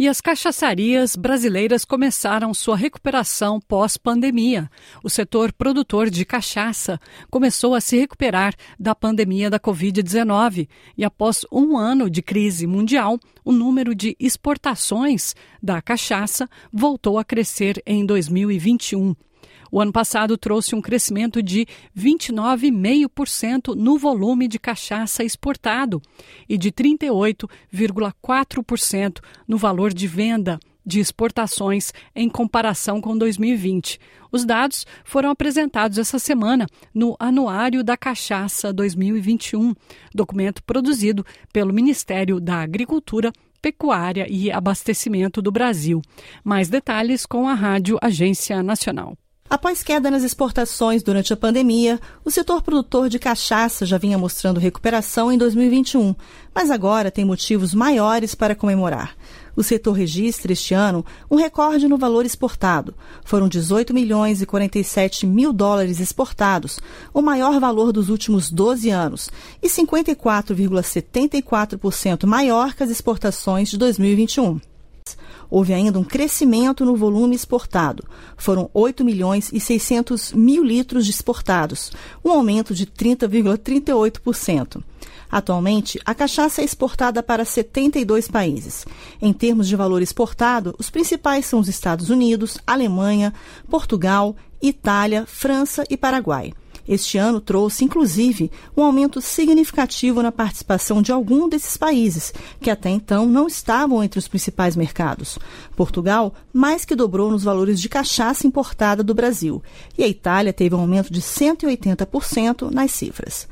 E as cachaçarias brasileiras começaram sua recuperação pós-pandemia. O setor produtor de cachaça começou a se recuperar da pandemia da Covid-19 e, após um ano de crise mundial, o número de exportações da cachaça voltou a crescer em 2021. O ano passado trouxe um crescimento de 29,5% no volume de cachaça exportado e de 38,4% no valor de venda de exportações em comparação com 2020. Os dados foram apresentados essa semana no Anuário da Cachaça 2021, documento produzido pelo Ministério da Agricultura, Pecuária e Abastecimento do Brasil. Mais detalhes com a Rádio Agência Nacional. Após queda nas exportações durante a pandemia, o setor produtor de cachaça já vinha mostrando recuperação em 2021, mas agora tem motivos maiores para comemorar. O setor registra este ano um recorde no valor exportado. Foram 18 milhões e 47 mil dólares exportados, o maior valor dos últimos 12 anos, e 54,74% maior que as exportações de 2021 houve ainda um crescimento no volume exportado. Foram 8 milhões e 600 mil litros exportados, um aumento de 30,38%. Atualmente, a cachaça é exportada para 72 países. Em termos de valor exportado, os principais são os Estados Unidos, Alemanha, Portugal, Itália, França e Paraguai. Este ano trouxe, inclusive, um aumento significativo na participação de algum desses países, que até então não estavam entre os principais mercados. Portugal mais que dobrou nos valores de cachaça importada do Brasil, e a Itália teve um aumento de 180% nas cifras.